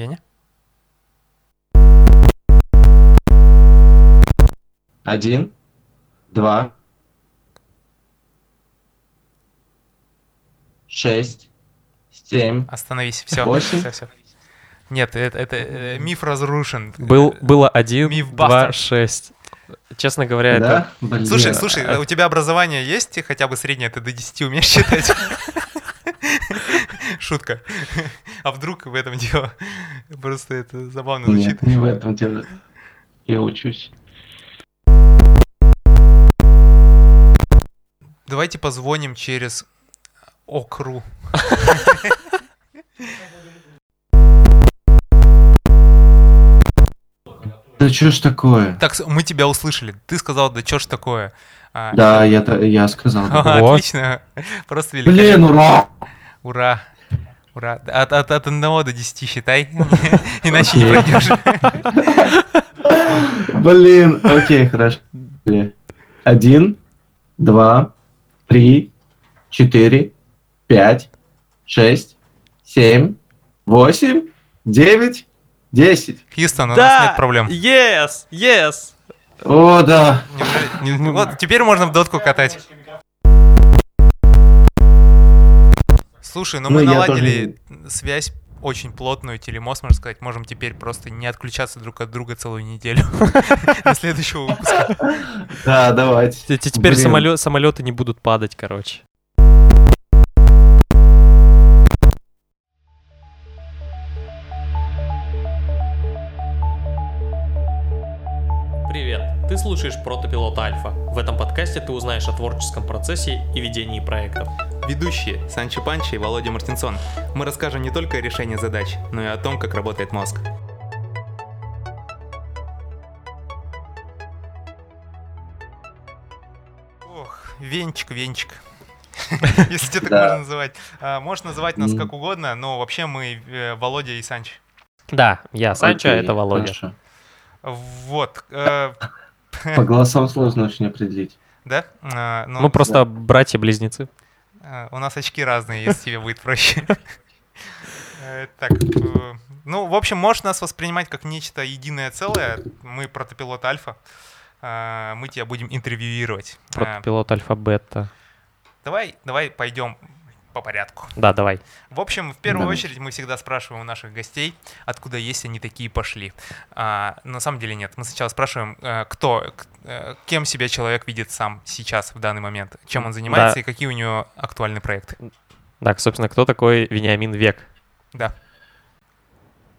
Веня? Один, два, шесть, семь, Остановись, все. Восемь. Все, все. Нет, это, это э, миф разрушен. Был, было один, Мифбастер. два, шесть. Честно говоря, это... да? Блин. Слушай, слушай, у тебя образование есть хотя бы среднее, ты до 10 умеешь считать? Шутка. А вдруг в этом дело? Просто это забавно звучит. Нет, не в этом дело. Я учусь. Давайте позвоним через Окру. Да что ж такое? Так, мы тебя услышали. Ты сказал, да чё ж такое? А, Да, я, я сказал. да. ага, Вот. Отлично. Просто великолепно. Блин, ура! Ура. Ура. От, от, от 1 до 10 считай, иначе не пройдешь. Блин, окей, хорошо. Один, два, три, четыре, пять, шесть, семь, восемь, девять, десять. Хьюстон, у нас нет проблем. Yes! Yes! О, да. Вот теперь можно в дотку катать. Слушай, ну Ну, мы наладили связь очень плотную, телемост, можно сказать. Можем теперь просто не отключаться друг от друга целую неделю до следующего выпуска. Да, давайте. Теперь самолеты не будут падать, короче. Привет! Ты слушаешь Протопилот Альфа. В этом подкасте ты узнаешь о творческом процессе и ведении проектов. Ведущие Санчо Панча и Володя Мартинсон. Мы расскажем не только о решении задач, но и о том, как работает мозг. Ох, венчик, венчик. Если тебе так Да. можно называть. А, Можешь называть нас как угодно, но вообще мы э, Володя и Санч. Да, я Санчо, а Окей, это Володя. хорошо. Вот. э, По голосам сложно очень определить. Да? А, ну, Мы просто братья-близнецы. А, У нас очки разные, если тебе будет проще. Э, Так, э, ну, в общем, можешь нас воспринимать как нечто единое целое. Мы протопилот Альфа. А, Мы тебя будем интервьюировать. А, Протопилот Альфа-Бета. Давай, давай пойдем по порядку. Да, давай. В общем, в первую Давай. очередь мы всегда спрашиваем у наших гостей, откуда есть они такие пошли. А, на самом деле нет. Мы сначала спрашиваем, э, кто, э, кем себя человек видит сам сейчас, в данный момент, чем он занимается Да. и какие у него актуальные проекты. Так, собственно, кто такой Вениамин Век? Да.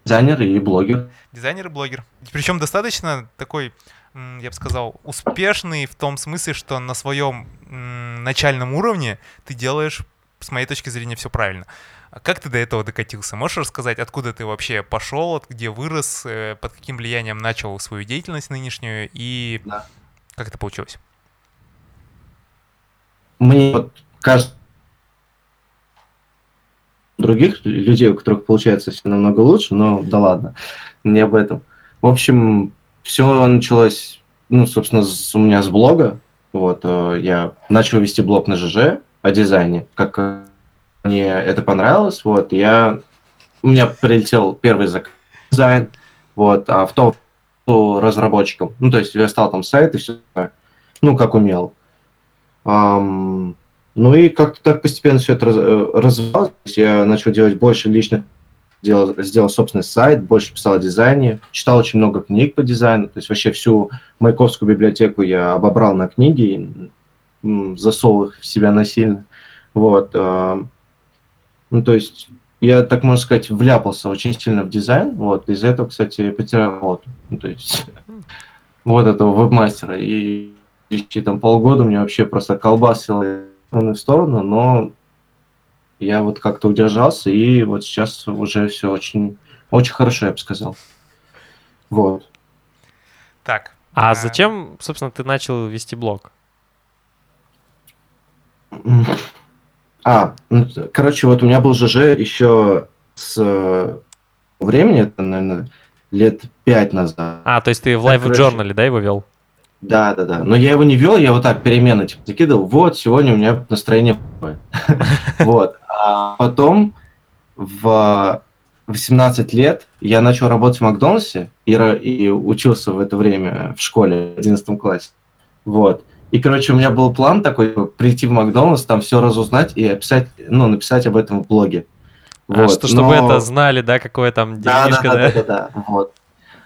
Дизайнер и блогер. Дизайнер и блогер. Причем достаточно такой, я бы сказал, успешный в том смысле, что на своем начальном уровне ты делаешь, с моей точки зрения, все правильно. А Как ты до этого докатился? Можешь рассказать, откуда ты вообще пошел, где вырос, э, под каким влиянием начал свою деятельность нынешнюю и Да. как это получилось? Мне вот кажется, других людей, у которых получается все намного лучше, но да ладно, не об этом. В общем, все началось, ну, собственно, с- у меня с блога. Вот, э, я начал вести блог на ЖЖ о дизайне. Как мне это понравилось, вот, я... У меня прилетел первый заказ дизайн, вот, а в том разработчиком. Ну, то есть я стал там сайт и все ну, как умел. Ам, ну и как-то так постепенно все это раз- э, развивалось. Я начал делать больше личных делал, сделал собственный сайт, больше писал о дизайне, читал очень много книг по дизайну, то есть вообще всю Маяковскую библиотеку я обобрал на книги, засовывал их в себя насильно. Вот. ам, Ну, то есть я, так можно сказать, вляпался очень сильно в дизайн, вот, из-за этого, кстати, потерял работу. Ну, то есть вот этого вебмастера. И еще там полгода у меня вообще просто колбасило в сторону в сторону, но я вот как-то удержался, и вот сейчас уже все очень, очень хорошо, я бы сказал. Вот. Так. А э, зачем, собственно, ты начал вести блог? А, ну, короче, вот у меня был ЖЖ еще с э, времени, это, наверное, лет пять назад. А, то есть ты в live короче. журнале, да, его вел? Да, да, да. Но я его не вел, я вот так перемены типа закидывал. Вот, сегодня у меня настроение. Вот. А потом в 18 лет я начал работать в Макдональдсе и, и учился в это время в школе в 11 классе. Вот. И, короче, у меня был план такой, прийти в Макдональдс, там все разузнать и описать, ну, написать об этом в блоге. А Вот. что, чтобы Но- это знали, да, какое там да, денежка, да, да? да, да, да, вот.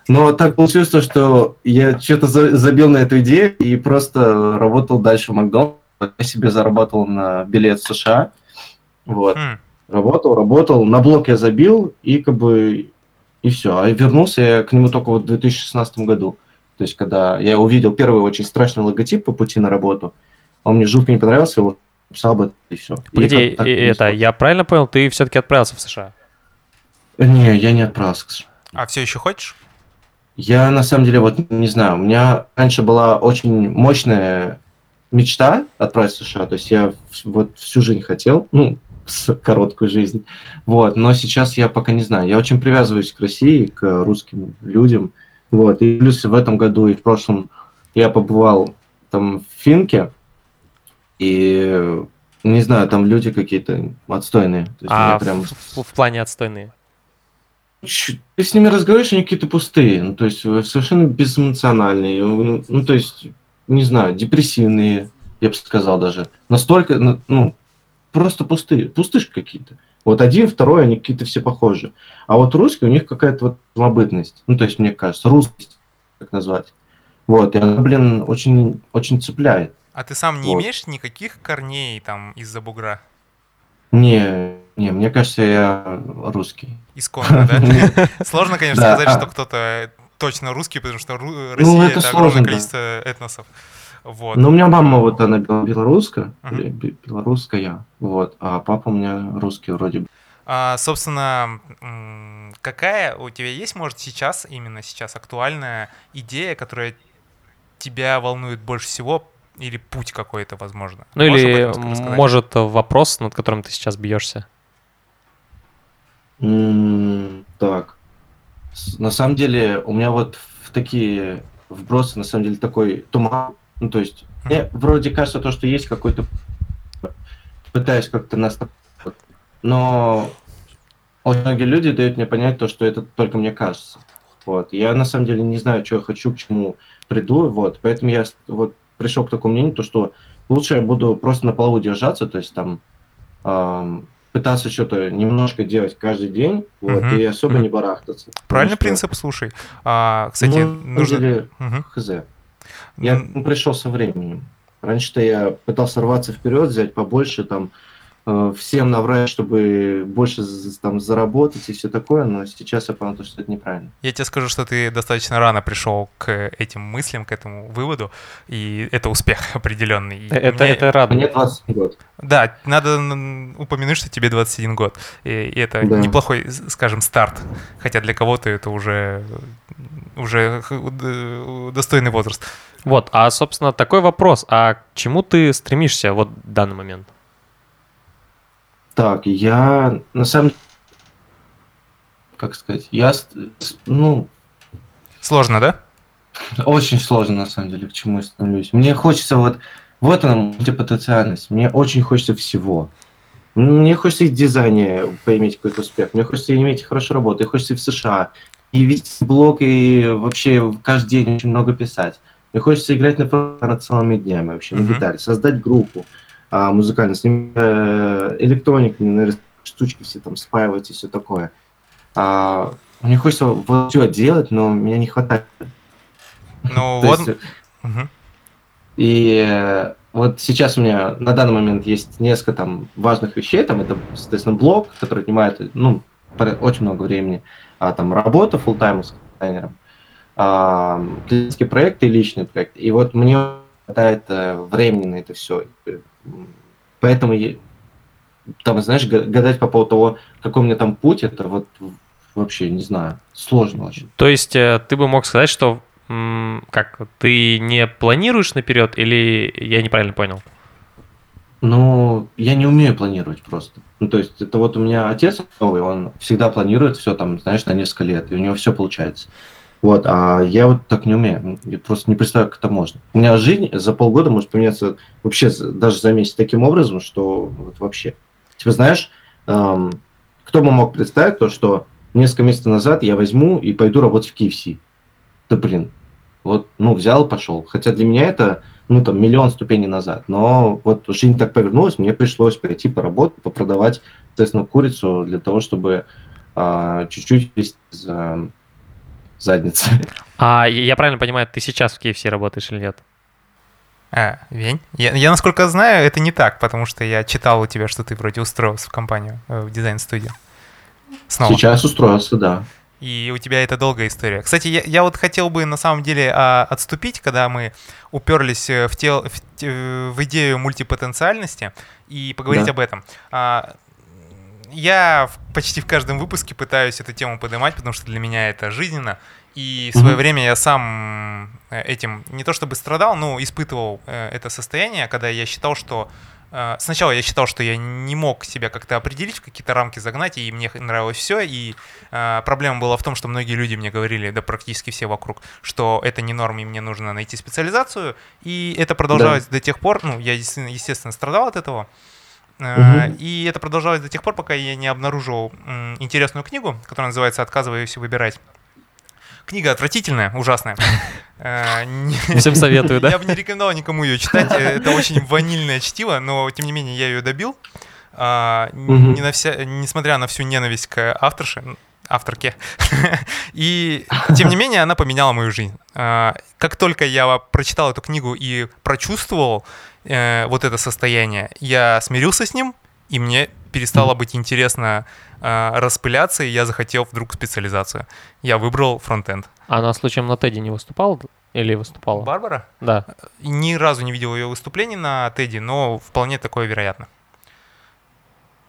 Но так получилось, то, что я что-то за- забил на эту идею и просто работал дальше в Макдональдсе. Я себе зарабатывал на билет в США. Вот. Хм. Работал, работал. На блок я забил, и как бы... И все. А вернулся я к нему только вот в 2016 году. То есть, когда я увидел первый очень страшный логотип по пути на работу, он мне жутко не понравился, его написал бы, и все. Погоди, и это, я правильно понял, ты все-таки отправился в США? Не, я не отправился. А все еще хочешь? Я на самом деле вот не знаю, у меня раньше была очень мощная мечта отправиться в США, то есть я вот всю жизнь хотел, ну, короткую жизнь, вот, но сейчас я пока не знаю, я очень привязываюсь к России, к русским людям, вот, и плюс в этом году и в прошлом я побывал там в Финке, и не знаю, там люди какие-то отстойные, то есть А прям... в, в плане отстойные. Ты с ними разговариваешь, они какие-то пустые, ну, то есть э, совершенно безэмоциональные, ну, ну, то есть, не знаю, депрессивные, я бы сказал даже. Настолько, ну, просто пустые, пустышки какие-то. Вот один, второй, они какие-то все похожи. А вот русские, у них какая-то вот самобытность, ну, то есть, мне кажется, русскость, как назвать. Вот, и она, блин, очень, очень цепляет. А ты сам не Вот. имеешь никаких корней там из-за бугра? Не, не, мне кажется, я русский. Исконно, да? Сложно, конечно, сказать, что кто-то точно русский, потому что Ну, Россия это огромное количество этносов. Вот. Ну, у меня мама вот, она бел- белорусская, бе- белорусская, вот, а папа у меня русский вроде бы. А, собственно, какая у тебя есть, может, сейчас, именно сейчас актуальная идея, которая тебя волнует больше всего, или путь какой-то, возможно? Ну Можешь или, может, вопрос, над которым ты сейчас бьешься? Так, на самом деле у меня вот в такие вбросы, на самом деле, такой туман, ну, то есть, мне вроде кажется то, что есть какой-то, пытаюсь как-то нас, но очень многие люди дают мне понять то, что это только мне кажется. Вот. Я на самом деле не знаю, что я хочу, к чему приду, вот, поэтому я вот пришел к такому мнению, то, что лучше я буду просто на полу держаться, то есть там ам, пытаться что-то немножко делать каждый день, вот, Мгм. и особо Мгм. не барахтаться. Правильный что, принцип, слушай. А, кстати, ну, нужно... деле, Мгм. хз. Я пришел со временем. Раньше-то я пытался рваться вперед, взять побольше, там, всем наврать, чтобы больше там заработать и все такое, но сейчас я понял, что это неправильно. Я тебе скажу, что ты достаточно рано пришел к этим мыслям, к этому выводу, и это успех определенный. И Это, мне- это радует. Мне 20 год. Да, надо упомянуть, что тебе 21 год. И, и это Да. неплохой, скажем, старт. Хотя для кого-то это уже, уже достойный возраст. Вот, а, собственно, такой вопрос. А к чему ты стремишься вот в данный момент? Так, я на самом как сказать, я, ну, Сложно, да? Очень сложно, на самом деле, к чему я становлюсь. Мне хочется вот... Вот она, мультипотенциальность. Мне очень хочется всего. Мне хочется и в дизайне поиметь какой-то успех. Мне хочется иметь хорошую работу. Мне хочется и в США. И вести блог, и вообще каждый день очень много писать. Мне хочется играть на фортепиано целыми днями вообще, на гитаре. Создать группу а, музыкальную, с ними э, электронику, наверное, штучки все там спаивать и все такое. А, мне хочется вот все делать, но меня не хватает. Ну вот. есть, Мгм. и э, вот сейчас у меня на данный момент есть несколько там важных вещей. Там это, соответственно, блог, который отнимает ну, очень много времени. А там работа full-time с дизайнером. А, клиентские проекты и личные проекты. И вот мне хватает э, времени на это все. Поэтому, там, знаешь, га- гадать по поводу того, какой у меня там путь, это вот вообще, не знаю, сложно очень. То есть э, ты бы мог сказать, что как ты не планируешь наперед, или я неправильно понял? Ну, я не умею планировать просто. Ну, то есть, это вот у меня отец новый, он всегда планирует все там, знаешь, на несколько лет, и у него все получается. Вот, а я вот так не умею. Я просто не представляю, как это можно. У меня жизнь за полгода может поменяться вообще даже за месяц таким образом, что вот вообще. Типа, знаешь, эм, кто бы мог представить то, что несколько месяцев назад я возьму и пойду работать в KFC. Да блин, вот, ну, взял, пошел. Хотя для меня это, ну, там, миллион ступеней назад. Но вот жизнь так повернулась, мне пришлось пойти поработать, попродавать, соответственно, курицу для того, чтобы а, чуть-чуть а, задницы. А я правильно понимаю, ты сейчас в KFC работаешь или нет? А, Вень? Я, я, насколько знаю, это не так, потому что я читал у тебя, что ты вроде устроился в компанию, э, в дизайн-студию. Снова. Сейчас устроился, да. И у тебя это долгая история. Кстати, я, я вот хотел бы на самом деле а, отступить, когда мы уперлись э, в, тел, в, э, в идею мультипотенциальности и поговорить да. об этом. А, я почти в каждом выпуске пытаюсь эту тему поднимать, потому что для меня это жизненно. И в свое mm-hmm. время я сам э, этим не то чтобы страдал, но испытывал э, это состояние, когда я считал, что э, сначала я считал, что я не мог себя как-то определить, в какие-то рамки загнать, и мне нравилось все. И э, проблема была в том, что многие люди мне говорили, да практически все вокруг, что это не норм, и мне нужно найти специализацию. И это продолжалось да. до тех пор, ну, я, естественно, страдал от этого. Угу. И это продолжалось до тех пор, пока я не обнаружил интересную книгу, которая называется «Отказываюсь выбирать». Книга отвратительная, ужасная. Э, Всем советую, да? Я бы не рекомендовал никому ее читать. Это очень ванильное чтиво, но тем не менее я ее добил. А, не на вся, несмотря на всю ненависть к авторше, авторке. И тем не менее она поменяла мою жизнь. А, как только я прочитал эту книгу и прочувствовал э, вот это состояние, я смирился с ним, и мне перестало быть интересно э, распыляться, и я захотел вдруг специализацию. Я выбрал фронтенд. А она случаем на Теди не выступала или выступала? Барбара? Да. Ни разу не видел ее выступлений на Теди, но вполне такое вероятно.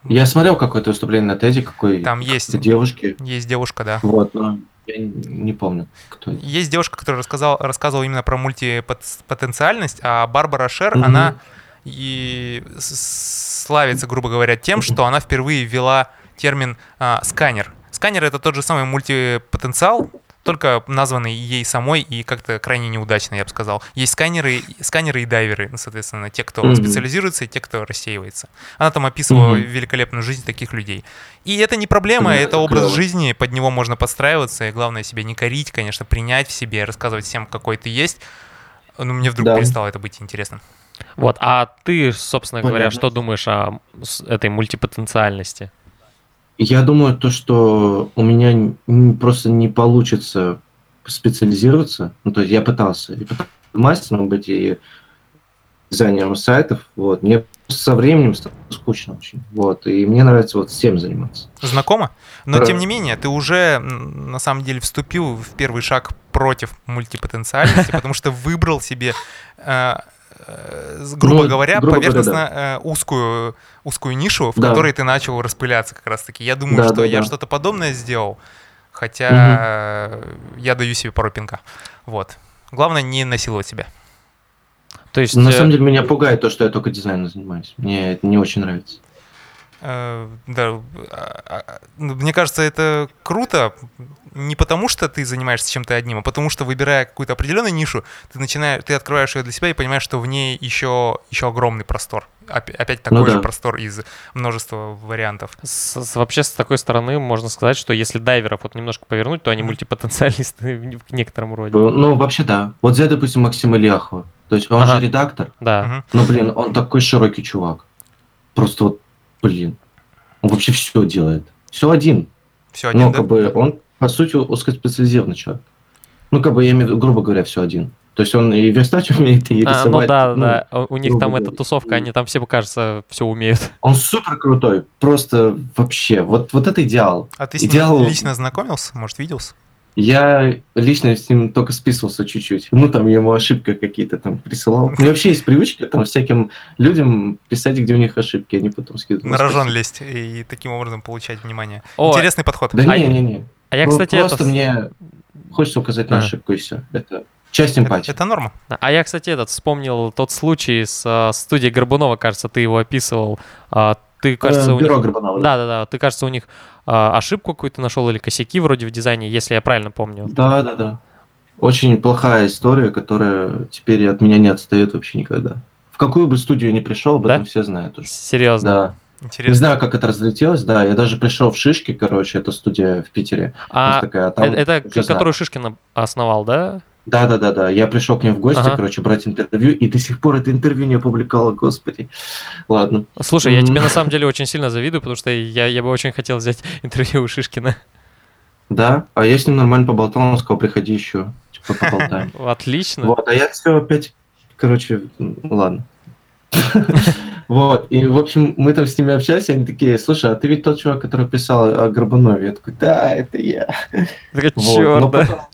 Я смотрел какое-то выступление на Теди, какой Там есть девушки. Есть девушка, да. Вот, но я не помню, кто. Есть девушка, которая рассказал, рассказывала именно про мультипотенциальность, а Барбара Шер, mm-hmm. она и славится, грубо говоря, тем, что она впервые ввела термин а, сканер. Сканер это тот же самый мультипотенциал, только названный ей самой и как-то крайне неудачно, я бы сказал. Есть сканеры, сканеры и дайверы, соответственно, те, кто mm-hmm. специализируется, и те, кто рассеивается. Она там описывала mm-hmm. великолепную жизнь таких людей. И это не проблема, mm-hmm. это образ жизни, под него можно подстраиваться, и главное себя не корить, конечно, принять в себе, рассказывать всем, какой ты есть. Но мне вдруг да. перестало это быть интересным. Вот, а ты, собственно Понятно. говоря, что думаешь о этой мультипотенциальности? Я думаю, то, что у меня просто не получится специализироваться. Ну, то есть я пытался и мастером быть, и дизайнером сайтов. Вот. Мне со временем стало скучно очень. Вот. И мне нравится вот всем заниматься. Знакомо? Но, Про... тем не менее, ты уже, на самом деле, вступил в первый шаг против мультипотенциальности, потому что выбрал себе Э, грубо ну, говоря, грубо поверхностно говоря, да. Э, узкую, узкую нишу, в да. которой ты начал распыляться как раз-таки. Я думаю, да, что да, я да. что-то подобное сделал, хотя угу. я даю себе пару пинка. Вот. Главное не насиловать себя. То есть, На э... самом деле меня пугает то, что я только дизайном занимаюсь. Мне это не очень нравится. Э, да, а, а, ну, мне кажется, это круто не потому, что ты занимаешься чем-то одним, а потому что, выбирая какую-то определенную нишу, ты начинаешь, ты открываешь ее для себя и понимаешь, что в ней еще, еще огромный простор. Опять такой ну, же да. простор из множества вариантов. С, с, вообще, с такой стороны можно сказать, что если дайверов вот немножко повернуть, то они мультипотенциалисты в некотором роде. Ну, ну, вообще да. Вот взять, допустим, Максима Ляхова. То есть он ага. же редактор. Да. Ну, блин, он такой широкий чувак. Просто вот, блин, он вообще все делает. Все один. Все один, Но, да? как бы, он по сути, узкоспециализированный человек. Ну, как бы, я имею в виду, грубо говоря, все один. То есть он и верстать умеет, и рисовать. А, ну да, ну, да. У них там эта тусовка, они там все, кажется, все умеют. Он супер крутой. Просто вообще. Вот, вот это идеал. А ты с идеал... ним лично знакомился? Может, виделся? Я лично с ним только списывался чуть-чуть. Ну, там ему ошибки какие-то там присылал. У меня вообще есть привычка там всяким людям писать, где у них ошибки, они потом скидывают. На рожон лезть и таким образом получать внимание. О, Интересный подход. Да а не-не-не. А я, кстати, просто это... мне хочется указать на а. ошибку и все. Это часть эмпатии. Это, это норма. А я, кстати, этот вспомнил тот случай с а, студией Горбунова, кажется, ты его описывал. А, ты, кажется, э, у бюро них... Горбунова. Да, да, да. Ты, кажется, у них а, ошибку какую-то нашел или косяки вроде в дизайне, если я правильно помню. Да, да, да. Очень плохая история, которая теперь от меня не отстает вообще никогда. В какую бы студию ни пришел, об да? этом все знают уже. Серьезно? Да. Не Интересно. знаю, как это разлетелось, да. Я даже пришел в Шишки, короче, это студия в Питере. А такая, там э- это которую Шишкин основал, да? Да, да, да, да. Я пришел к ним в гости, Ага. короче, брать интервью, и до сих пор это интервью не опубликовала, господи. Ладно. Слушай, я тебе на самом деле очень сильно завидую, потому что я, я бы очень хотел взять интервью у Шишкина. Да, а я с ним нормально поболтал, он сказал, приходи еще, типа, поболтаем. Отлично. Вот, а я все опять, короче, ладно. Вот, и, в общем, мы там с ними общались, они такие, слушай, а ты ведь тот чувак, который писал о Горбунове? Я такой, да, это я. Вот, Черт, да.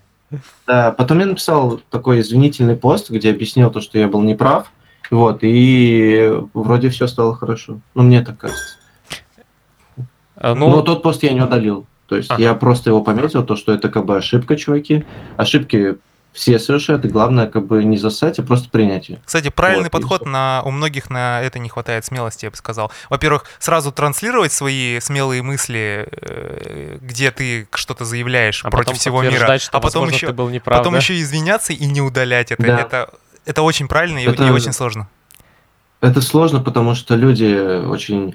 Да, потом я написал такой извинительный пост, где объяснил то, что я был неправ, вот, и вроде все стало хорошо. Ну, мне так кажется. А, Но Ну, тот пост я не удалил. То есть Ага. я просто его пометил, то, что это как бы ошибка, чуваки. Ошибки все совершают, и главное как бы не засать, а просто принять ее. Кстати, правильный Вот, подход, на, у многих на это не хватает смелости, я бы сказал. Во-первых, сразу транслировать свои смелые мысли, э, где ты что-то заявляешь а против всего мира, что, а потом возможно, еще, ты был неправ, потом да? еще извиняться и не удалять это. Да. Это, это очень правильно и, Это- и очень сложно. Это сложно, потому что люди очень,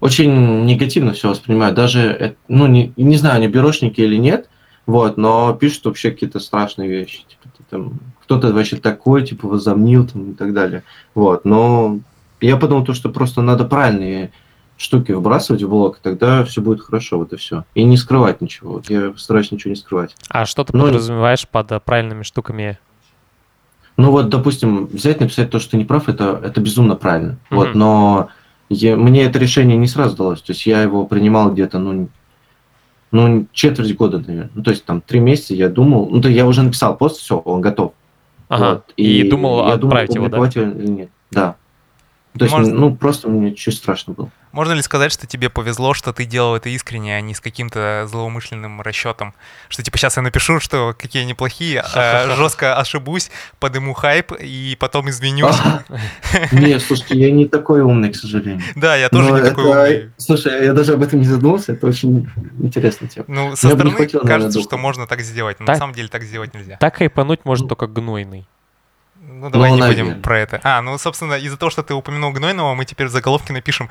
очень негативно все воспринимают. Даже, ну, не, не знаю, они берушники или нет, вот, но пишут вообще какие-то страшные вещи. Типа, ты там, кто-то вообще такой, типа, возомнил там, и так далее. Вот, но я подумал, то, что просто надо правильные штуки выбрасывать в блог, и тогда все будет хорошо, вот и все. И не скрывать ничего. Вот я стараюсь ничего не скрывать. А что ты Ну, подразумеваешь под э, правильными штуками? Ну вот, допустим, взять, написать то, что ты не прав, это, это безумно правильно. Мгм. Вот, но я- мне это решение не сразу далось. То есть я его принимал где-то, ну, ну, четверть года, наверное. Ну, то есть там три месяца я думал, ну, то я уже написал пост, все, он готов. Ага. Вот, И, думал я отправить его, да? или нет. Да. То есть, Может- ну, просто мне чуть страшно было. Можно ли сказать, что тебе повезло, что ты делал это искренне, а не с каким-то злоумышленным расчетом? Что типа сейчас я напишу, что какие они плохие, а, жестко ошибусь, подыму хайп и потом извинюсь. Не, слушайте, я не такой умный, к сожалению. Да, я тоже не такой умный. Слушай, я даже об этом не задумался, это очень интересная тема. Ну, со стороны кажется, что можно так сделать, но на самом деле так сделать нельзя. Так хайпануть может Ну. только гнойный. Ну, давай Ну, не наверное. будем про это. А, ну, собственно, из-за того, что ты упомянул Гнойного, мы теперь в заголовке напишем,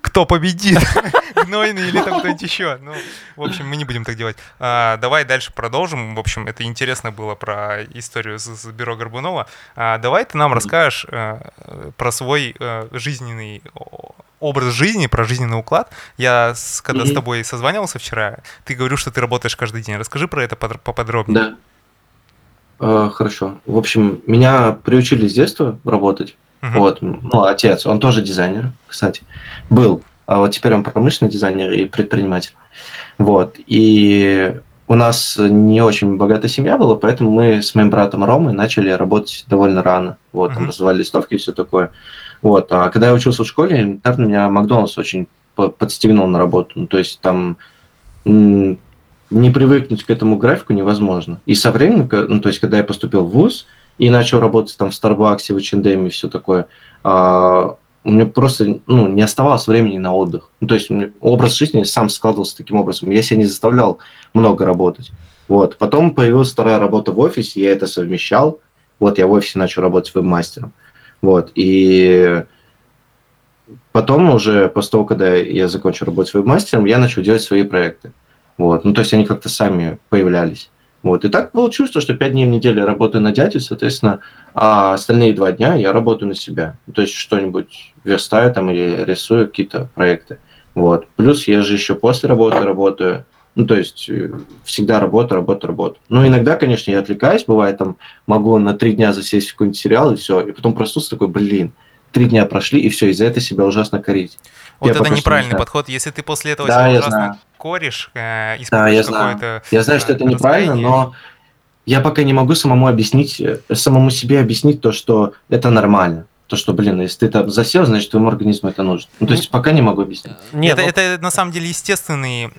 кто победит, Гнойный или там кто-нибудь еще. Ну, в общем, мы не будем так делать. А, давай дальше продолжим. В общем, это интересно было про историю с, с бюро Горбунова. А, давай ты нам расскажешь э, про свой э, жизненный образ жизни, про жизненный уклад. Я, с- когда с тобой созванивался вчера, ты говорил, что ты работаешь каждый день. Расскажи про это подр- поподробнее. Да. Э, Хорошо. В общем, меня приучили с детства работать. Мгм. Вот, ну, отец, он тоже дизайнер, кстати, был. А вот теперь он промышленный дизайнер и предприниматель. Вот. И у нас не очень богатая семья была, поэтому мы с моим братом Ромой начали работать довольно рано. Вот, там Мгм. раздавали листовки и все такое. Вот. А когда я учился в школе, элементарно меня Макдональдс очень по- подстегнул на работу. Ну, то есть там не привыкнуть к этому графику невозможно. И со временем, ну, то есть когда я поступил в ВУЗ и начал работать там в Старбаксе, в H&M и все такое, а, у меня просто ну, не оставалось времени на отдых. Ну, то есть образ жизни сам складывался таким образом. Я себя не заставлял много работать. Вот. Потом появилась вторая работа в офисе, я это совмещал. Вот я в офисе начал работать веб-мастером. Вот. И потом уже, после того, когда я закончил работать веб-мастером, я начал делать свои проекты. Вот. Ну, то есть они как-то сами появлялись. Вот. И так получилось, что пять дней в неделю я работаю на дядю, соответственно, а остальные два дня я работаю на себя. То есть что-нибудь верстаю там или рисую какие-то проекты. Вот. Плюс я же еще после работы работаю. Ну, то есть э, всегда работа, работа, работа. Ну, иногда, конечно, я отвлекаюсь, бывает, там, могу на три дня засесть в какой-нибудь сериал, и все, и потом проснуться такой, блин, три дня прошли, и все, из-за этого себя ужасно корить. Вот Я это не неправильный знаю. подход. Если ты после этого Да, себя я ужасно коришь, э, Да, я знаю. какое-то... Я знаю, что э, это неправильно, настроение. но я пока не могу самому объяснить, э, самому себе объяснить то, что это нормально. То, что, блин, если ты там засел, значит, твоему организму это нужно. Ну, то есть пока не могу объяснить. Нет, это, ну, это на самом деле естественный,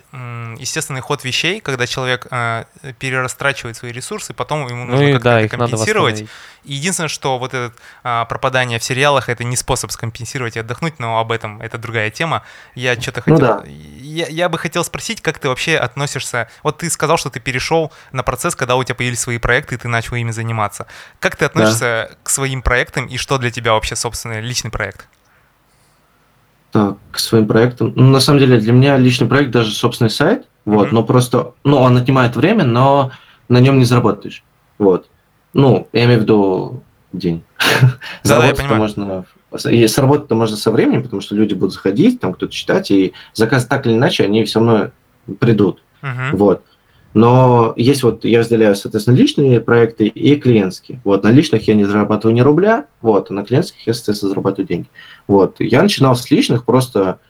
естественный ход вещей, когда человек э, перерастрачивает свои ресурсы, потом ему ну нужно и как-то да, это компенсировать. И единственное, что вот это а, пропадание в сериалах это не способ скомпенсировать и отдохнуть, но об этом это другая тема. Я что-то Ну хотел. да. Я, я бы хотел спросить, как ты вообще относишься. Вот ты сказал, что ты перешел на процесс, когда у тебя появились свои проекты, и ты начал ими заниматься. Как ты относишься к своим проектам и что для тебя вообще, собственно, личный проект? Так, к своим проектам. Ну, на самом деле, для меня личный проект даже собственный сайт. Вот, Мгм. но просто, ну, он отнимает время, но на нем не заработаешь. Вот. Ну, я имею в виду день. Я Заработать-то понимаю. можно... И сработать-то можно со временем, потому что люди будут заходить, там кто-то читать, и заказ так или иначе, они все равно придут. Мгм. Вот. Но есть вот, я разделяю, соответственно, личные проекты и клиентские. Вот, на личных я не зарабатываю ни рубля, вот, а на клиентских я, соответственно, зарабатываю деньги. Вот, я начинал с личных просто,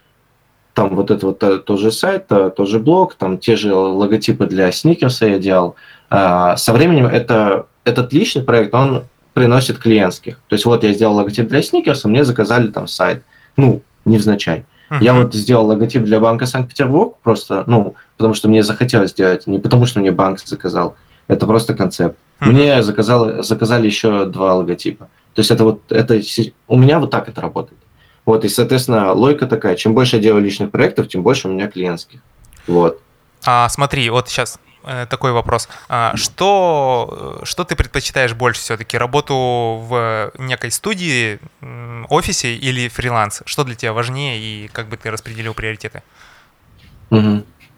там вот это вот э, тот же сайт, э, тот же блог, там те же логотипы для сникерса я делал. А, со временем это, этот личный проект, он приносит клиентских. То есть вот я сделал логотип для сникерса, мне заказали там сайт. Ну, невзначай. Я Мгм. вот сделал логотип для банка Санкт-Петербург просто, ну, потому что мне захотелось сделать, не потому что мне банк заказал. Это просто концепт. Мгм. Мне заказал, заказали еще два логотипа. То есть это вот, это у меня вот так это работает. Вот, и, соответственно, логика такая, чем больше я делаю личных проектов, тем больше у меня клиентских. Вот. А, смотри, вот сейчас такой вопрос. А, что, э, что ты предпочитаешь больше все-таки? Работу в некой студии, офисе или фриланс? Что для тебя важнее и как бы ты распределил приоритеты?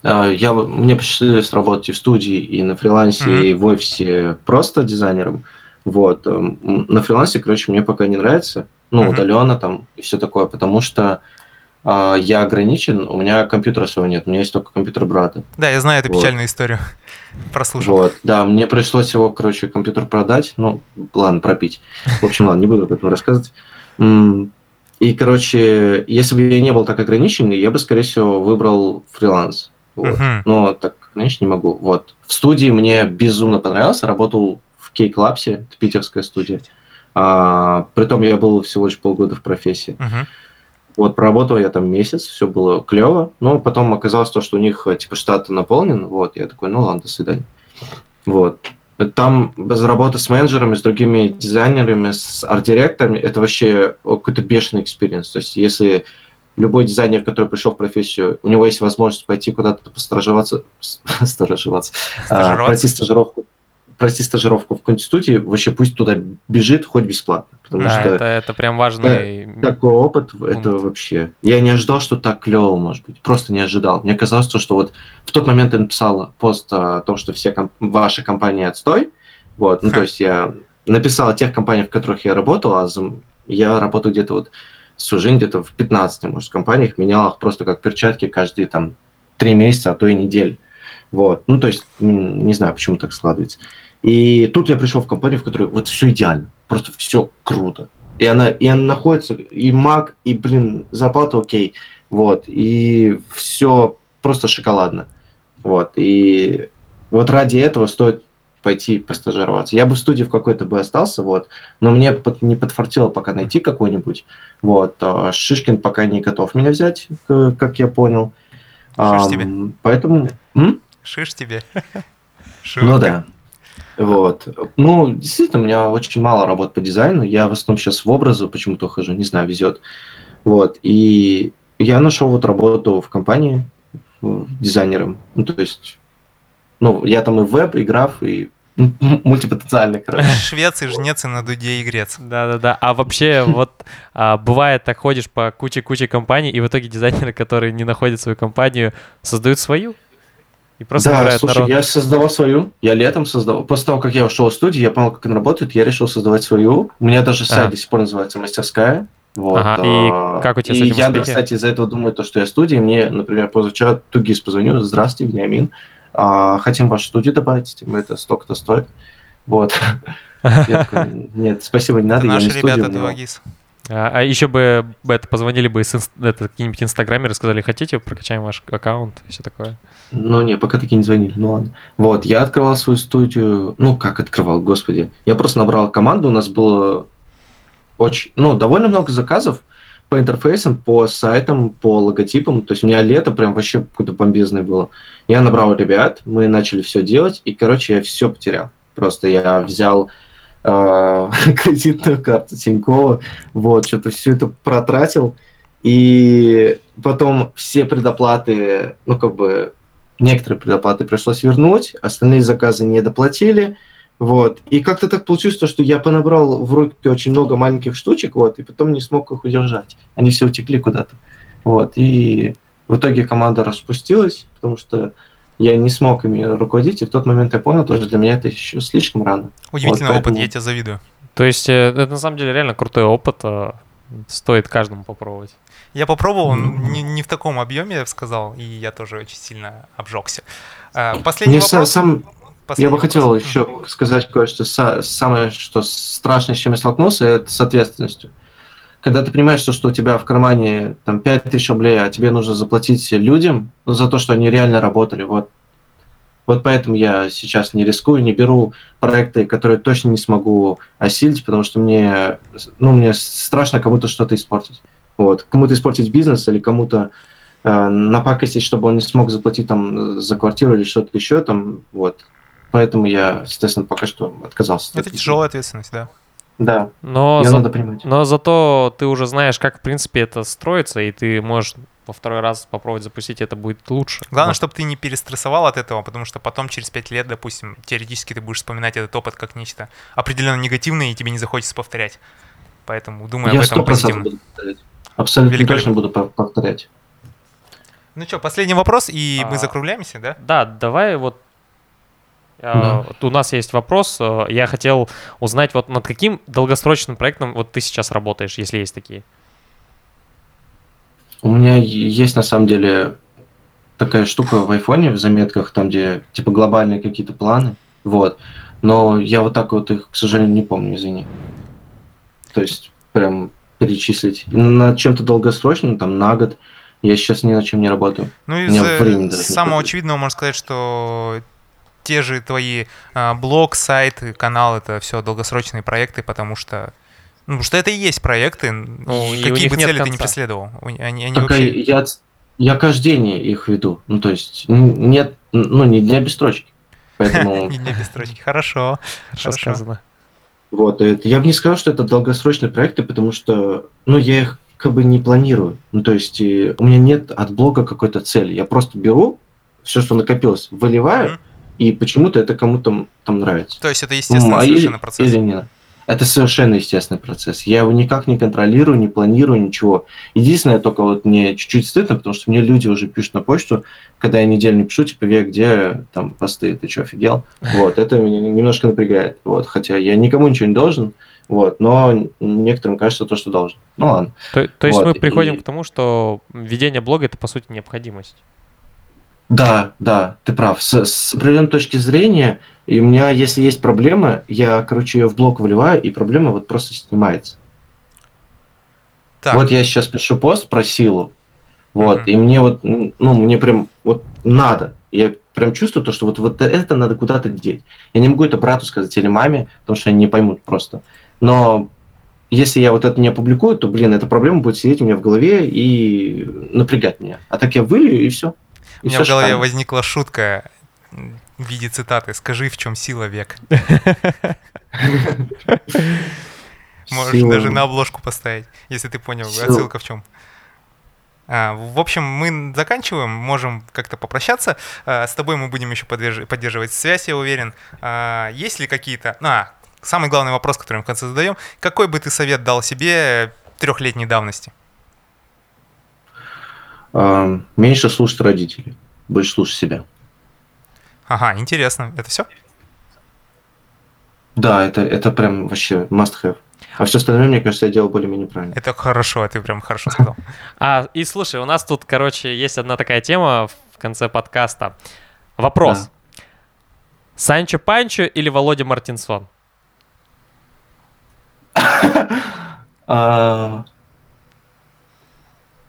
А, Я, мне посчастливилось работать и в студии, и на фрилансе, Мгм. и в офисе просто дизайнером. Вот. эм, На фрилансе, короче, мне пока не нравится. Ну, Мгм. удаленно там и все такое, потому что а, я ограничен, у меня компьютера своего нет, у меня есть только компьютер брата. Да, я знаю эту Вот. печальную историю. Прослушал. Вот, да, мне пришлось его, короче, компьютер продать, ну, ладно, пропить. В общем, ладно, не буду об этом рассказывать. И, короче, если бы я не был так ограничен, я бы, скорее всего, выбрал фриланс. Вот. Мгм. Но так, конечно, не могу. Вот. В студии мне безумно понравилось, работал в Кейк-Лапсе, это питерская студия. А, притом я был всего лишь полгода в профессии. Мгм. Вот, проработал я там месяц, все было клево, но потом оказалось то, что у них э, типа штат наполнен, вот, я такой, ну ладно, до свидания. Вот. Там без работы с менеджерами, с другими дизайнерами, с арт-директорами, это вообще какой-то бешеный experience. То есть если любой дизайнер, который пришел в профессию, у него есть возможность пойти куда-то постажироваться, стажироваться, а, Стажироваться. пройти стажировку, пройти стажировку в студии, вообще пусть туда бежит хоть бесплатно. Потому Да, что это, это прям важный... такой опыт, это Пункт. вообще... Я не ожидал, что так клево может быть. Просто не ожидал. Мне казалось, то, что вот в тот момент я написал пост о том, что все ком- ваши компании отстой. Вот, ну, Ха. то есть я написал о тех компаниях, в которых я работал, а я работал где-то вот всю жизнь, где-то в 15, может, компаниях, менял их просто как перчатки каждые там три месяца, а то и неделю. Вот, ну, то есть, не знаю, почему так складывается. И тут я пришел в компанию, в которой вот все идеально, просто все круто. И она, и она находится, и Mac, и, блин, зарплата окей, вот, и все просто шоколадно, вот, и вот ради этого стоит пойти постажироваться. Я бы в студии в какой-то бы остался, вот, но мне под- не подфартило пока найти какой-нибудь, вот, а Шишкин пока не готов меня взять, как я понял. Шиш тебе. Поэтому... м? Шиш тебе. Ну да. Вот. Ну, действительно, у меня очень мало работ по дизайну. Я в основном сейчас в образы почему-то хожу, не знаю, везет. Вот. И я нашел вот работу в компании э, дизайнером. Ну, то есть, ну, я там и веб, и граф, и мультипотенциальный, короче. Швец и жнец и на дуде и грец. Да-да-да. А вообще, вот а, бывает, так ходишь по куче-куче компаний, и в итоге дизайнеры, которые не находят свою компанию, создают свою? И просто да, слушай, народ. я создавал свою. Я летом создавал. После того, как я ушел из студии, я понял, как она работает, я решил создавать свою. У меня даже сайт Ага. до сих пор называется «Мастерская». Вот. Ага, и а, как у тебя с этим Яндекс, успехи? кстати, из-за этого думает, то, что я студия. Мне, например, позавчера Тугис позвонил. Здравствуйте, Вениамин. А, хотим вашу студию добавить. Мы это столько-то стоит. Вот. Я Нет, спасибо, не надо. Я наши ребята, Двагис. А, а еще бы это позвонили бы из это, какие-нибудь инстаграмеры, сказали, хотите, прокачаем ваш аккаунт и все такое. Ну, не, пока такие не звонили, ну ладно. Вот, я открывал свою студию, ну, как открывал, господи. Я просто набрал команду, у нас было очень, ну, довольно много заказов по интерфейсам, по сайтам, по логотипам. То есть у меня лето прям вообще какое-то бомбезное было. Я набрал ребят, мы начали все делать, и, короче, я все потерял. Просто я взял э, кредитную карту Тинькова, вот, что-то все это протратил, и потом все предоплаты, ну, как бы, некоторые предоплаты пришлось вернуть, остальные заказы не доплатили, вот. И как-то так получилось, то, что я понабрал в руки очень много маленьких штучек, вот, и потом не смог их удержать. Они все утекли куда-то. Вот, и в итоге команда распустилась, потому что я не смог ими руководить, и в тот момент я понял, тоже для меня это еще слишком рано. Удивительный Вот опыт, поэтому- я тебе завидую. То есть э, это на самом деле реально крутой опыт, э, стоит каждому попробовать. Я попробовал, Мгм. не, не в таком объеме, я бы сказал, и я тоже очень сильно обжегся. А, Последний Мне вопрос. сам, я последний бы хотел вопрос. еще сказать кое-что. Са- Самое, что страшное, с чем я столкнулся, это с ответственностью. Когда ты понимаешь, что, что у тебя в кармане там 5000 рублей, а тебе нужно заплатить людям за то, что они реально работали, вот. Вот поэтому я сейчас не рискую, не беру проекты, которые точно не смогу осилить, потому что мне, ну, мне страшно кому-то что-то испортить. Вот. Кому-то испортить бизнес или кому-то э, напакостить, чтобы он не смог заплатить там за квартиру или что-то еще там, вот. Поэтому я, соответственно, пока что отказался. от Это тяжелая ответственность, да. Да, Но, ее за- надо принимать. но зато ты уже знаешь, как в принципе это строится, и ты можешь во второй раз попробовать запустить, это будет лучше. Главное, Вот. чтобы ты не перестрессовал от этого, потому что потом, через пять лет, допустим, теоретически ты будешь вспоминать этот опыт как нечто определенно негативное, и тебе не захочется повторять. Поэтому думай я об этом позитивно. буду повторять. Абсолютно Великолепно. точно буду пов- повторять. Ну что, последний вопрос, и мы А. закругляемся, да? Да, давай вот Да. вот у нас есть вопрос. э, Я хотел узнать, вот над каким долгосрочным проектом вот ты сейчас работаешь, если есть такие. У меня есть на самом деле такая штука в айфоне, в заметках, там, где типа глобальные какие-то планы. Вот. Но я вот так вот их, к сожалению, не помню, извини. То есть, прям перечислить. Над чем-то долгосрочным, там, на год, я сейчас ни над чем не работаю. Ну, из э, самого очевидного можно сказать, что те же твои а, блог, сайт, канал — это все долгосрочные проекты, потому что ну, что это и есть проекты, Ну, и какие бы цели ты не преследовал. Они, они Так, вообще... я, я каждый день их веду. Ну, то есть, нет, ну, не для без строчки. Поэтому Не для без строчки. Хорошо. Хорошо сказано. Вот, это, я бы не сказал, что это долгосрочные проекты, потому что, ну, я их как бы не планирую. Ну, то есть, э, у меня нет от блога какой-то цели. Я просто беру все, что накопилось, выливаю. И почему-то это кому-то там нравится. То есть это естественный а или- совершенно процесс. Или нет. Это совершенно естественный процесс. Я его никак не контролирую, не планирую, ничего. Единственное, только вот мне чуть-чуть стыдно, потому что мне люди уже пишут на почту, когда я неделю не пишу, типа, Век, где там посты, ты что, офигел? Вот, это меня немножко напрягает. Вот, хотя я никому ничего не должен, вот, но некоторым кажется то, что должен. Ну ладно. То, то есть Вот, мы приходим и- к тому, что ведение блога это по сути необходимость. Да, да, ты прав. С, с определенной точки зрения, и у меня, если есть проблема, я, короче, ее в блок выливаю, и проблема вот просто снимается. Так, Вот я сейчас пишу пост про силу, вот, Мгм. и мне вот, ну, мне прям вот надо. Я прям чувствую то, что вот, вот это надо куда-то деть. Я не могу это брату сказать или маме, потому что они не поймут просто. Но если я вот это не опубликую, то, блин, эта проблема будет сидеть у меня в голове и напрягать меня. А так я вылью, и все. У меня в голове возникла шутка в виде цитаты «Скажи, в чем сила век». Можешь даже на обложку поставить, если ты понял, отсылка в чем. А, в общем, мы заканчиваем, можем как-то попрощаться. А, с тобой мы будем еще поддерж- поддерживать связь, я уверен. А, есть ли какие-то... А, самый главный вопрос, который мы в конце задаем. Какой бы ты совет дал себе трехлетней давности? А, меньше слушать родителей, больше слушать себя. Ага, интересно. Это все? Да, это, это прям вообще must have. А все остальное, мне кажется, я делал более-менее правильно. Это хорошо, ты прям хорошо сказал. А, и слушай, у нас тут, короче, есть одна такая тема в конце подкаста. Вопрос. Санчо Панчо или Володя Мартинсон?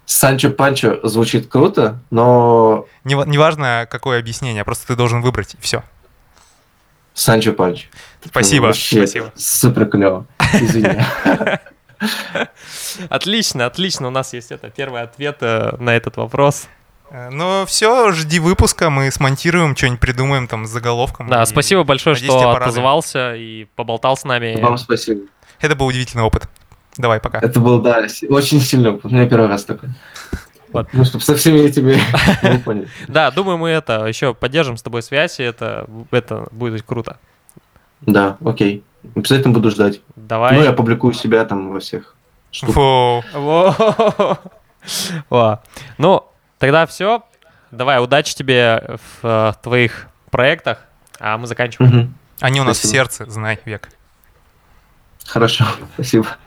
Санчо Панчо звучит круто, но Не- Неважно, какое объяснение, просто ты должен выбрать, и все. Санчо Панчо. Спасибо, Вообще спасибо. Супер клево. Извини. Отлично, отлично. У нас есть это первый ответ э, на этот вопрос. Э, Ну все, жди выпуска, мы смонтируем, что-нибудь придумаем там с заголовком. Да, спасибо большое, что отозвался и поболтал с нами. Вам спасибо. Это был удивительный опыт. Давай, пока. Это был, да, очень сильно. У меня первый раз такой. Вот. Ну, чтобы со всеми этими... Да, думаю, мы это еще поддержим с тобой связь, и это, это будет круто. Да, окей. Обязательно буду ждать. Давай. Ну, я публикую себя там во всех штуках. Ну, тогда все. Давай, удачи тебе в э, твоих проектах, а мы заканчиваем. Они у нас в сердце, знай, век. Хорошо, спасибо.